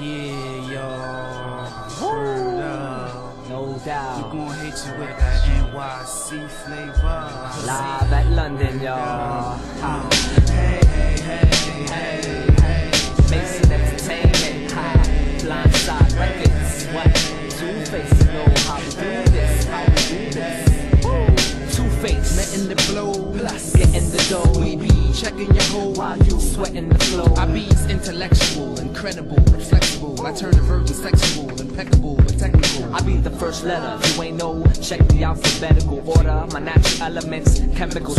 Yeah, y'all. Word up. No doubt. We gon' hit you with that NYC flavor. Live at London, y'all. Uh, Hey, hey, hey, hey, hey. Mason Entertainment, ha. Blindside Records, what? Two Face, know how we do this, how we do this. Two Face, Letting the blow. Plus, getting the dough. we be checking your whole While you sweating the flow. I be's intellectual, incredible, and flexible. I turn the virgin sexual, impeccable, and technical. I be the first letter. You ain't know, check the alphabetical order. My natural elements, chemical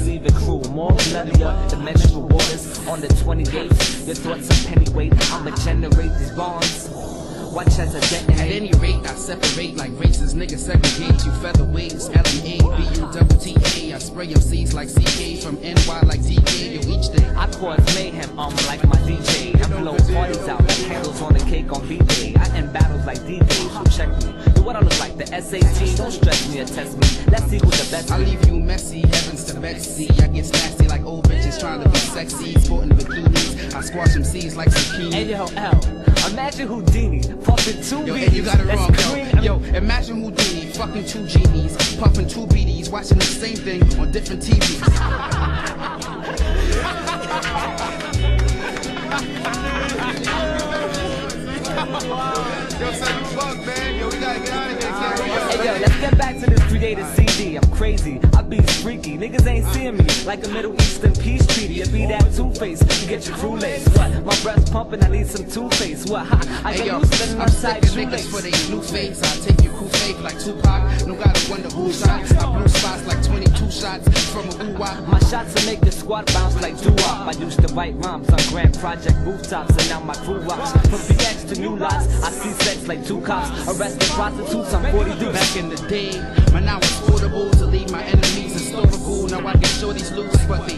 leave it cruel. More bloodier than menstrual waters. On the 28th, your thoughts are pennyweight. I'ma generate these bonds. Watch as I At any rate, I separate like races. Niggas segregate you featherweights. L-M-A, B-U-double-T-A. I spray MCs like CK from NY like DK. You each day. I cause mayhem, um, like my DJ. I blow parties out like candles on the cake on B-Day. SAT. Don't stress me or test me. Let's see who's the best. I leave you messy, heavens to Betsy. I get nasty like old bitches trying to be sexy. Sporting bikinis. I squash MCs like zucchini. Hey yo, L. Imagine Houdini puffing two Yo, beats. and you got it That's wrong, cream. yo. Yo, imagine Houdini fucking two genies, puffing two BDs, watching the same thing on different TVs. Yo, son, you fuck, man. Yo, we gotta get out of here. Can't we Hey yo, let's get back to this creative CD. I'm crazy, I be freaky. Niggas ain't seeing me like a Middle Eastern peace treaty. It be that two face, you get your crew lace. What? My breast pumping, I need some two face. What? Ha, I Hey get yo, loose than I'm my side sick of niggas for they new face. I take you cool faith like Tupac. No gotta wonder who shots. I blew spots like 22 shots from a ooh wop. My shots will make the squad bounce like doo-wop. I used to write rhymes on Grand Project rooftops, and now my crew rocks. From BX to new lots, I see sex like two cops. Arrested prostitutes, I'm 40 dudes. Back in the day, man, I was portable to leave my enemies historical. Now I get shorties loose, but they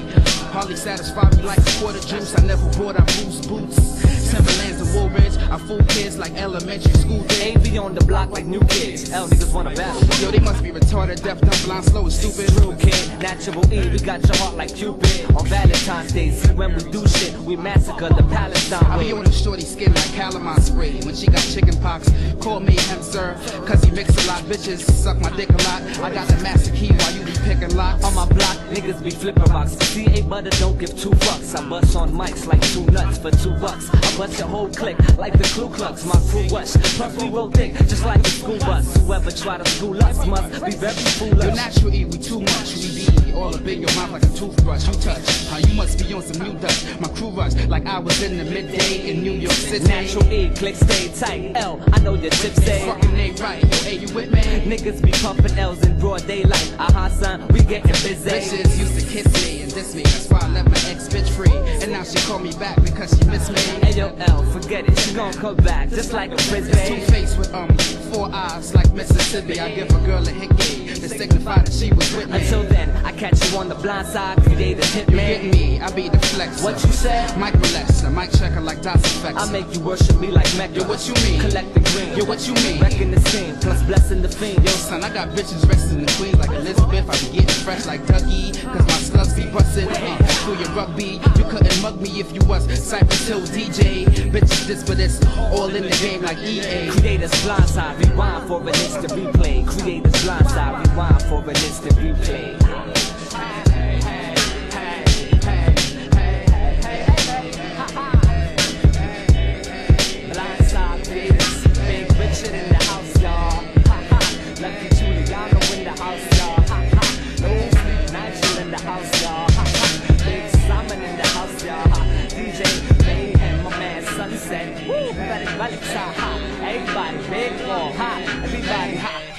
hardly satisfy me like a quarter juice. I never bought out boost boots. Timberlands and Woolrich, I fool kids like elementary school days. AV on the block like new kids. L niggas wanna battle. Yo, they must be retarded, deaf, dumb, blind, slow, and stupid. True kid, natural E, we got your heart like Cupid. On Valentine's Day, see when we do shit, we massacre the Palestine. I be on the shorty skin like calamine spray. When she got chicken pox, call me him sir. Cause he mix a lot, bitches suck my dick a lot. I got the master key while you picking locks. On my block, niggas be flipping rocks. See CA butter don't give two fucks. I bust on mics like two nuts for two bucks. I bust your whole clique like the Ku Klux. My crew rush, purple real thick, just like the school bus. Whoever try to school us must be very foolish. natural E, we too much. We be all up in your mouth like a toothbrush. You touch, how you must be on some new dust. My crew rush like I was in the midday in New York City. Natural E, click stay tight. L, I know your tips say. Fucking ain't right. Hey, you with me? Niggas be pumping L's in broad daylight. Uh-huh, son, we getting busy. Bitches used to kiss me and diss me. That's why I left my ex bitch free. And now she call me back because she miss me. Hey yo, L, forget it, she gon' come back just like a Two frisbee. face with um four eyes like Mississippi. I give a girl a hickey to signify that she was with me. Until then, I catch you on the blind side, creators hit you get me. I be the flex. What you said? Mike relax, a mic checker like effects. I make you worship me like Mecca. Yo, what you mean? Collect the green. Yo, what you mean? Wrecking the scene, plus blessing the fiend. Yo, son, I got bitches resting in Queens like Elizabeth. I be getting fresh like Dougie, cause my slugs be bustin'. Uh, through your rugby, you couldn't mug me if you was Cypress Hill DJ. Bitches this, but it's all in the game like EA. Creators blindside, rewind for an instant replay. Creators blindside, rewind for an instant everybody, big ball, ha. Everybody, ha.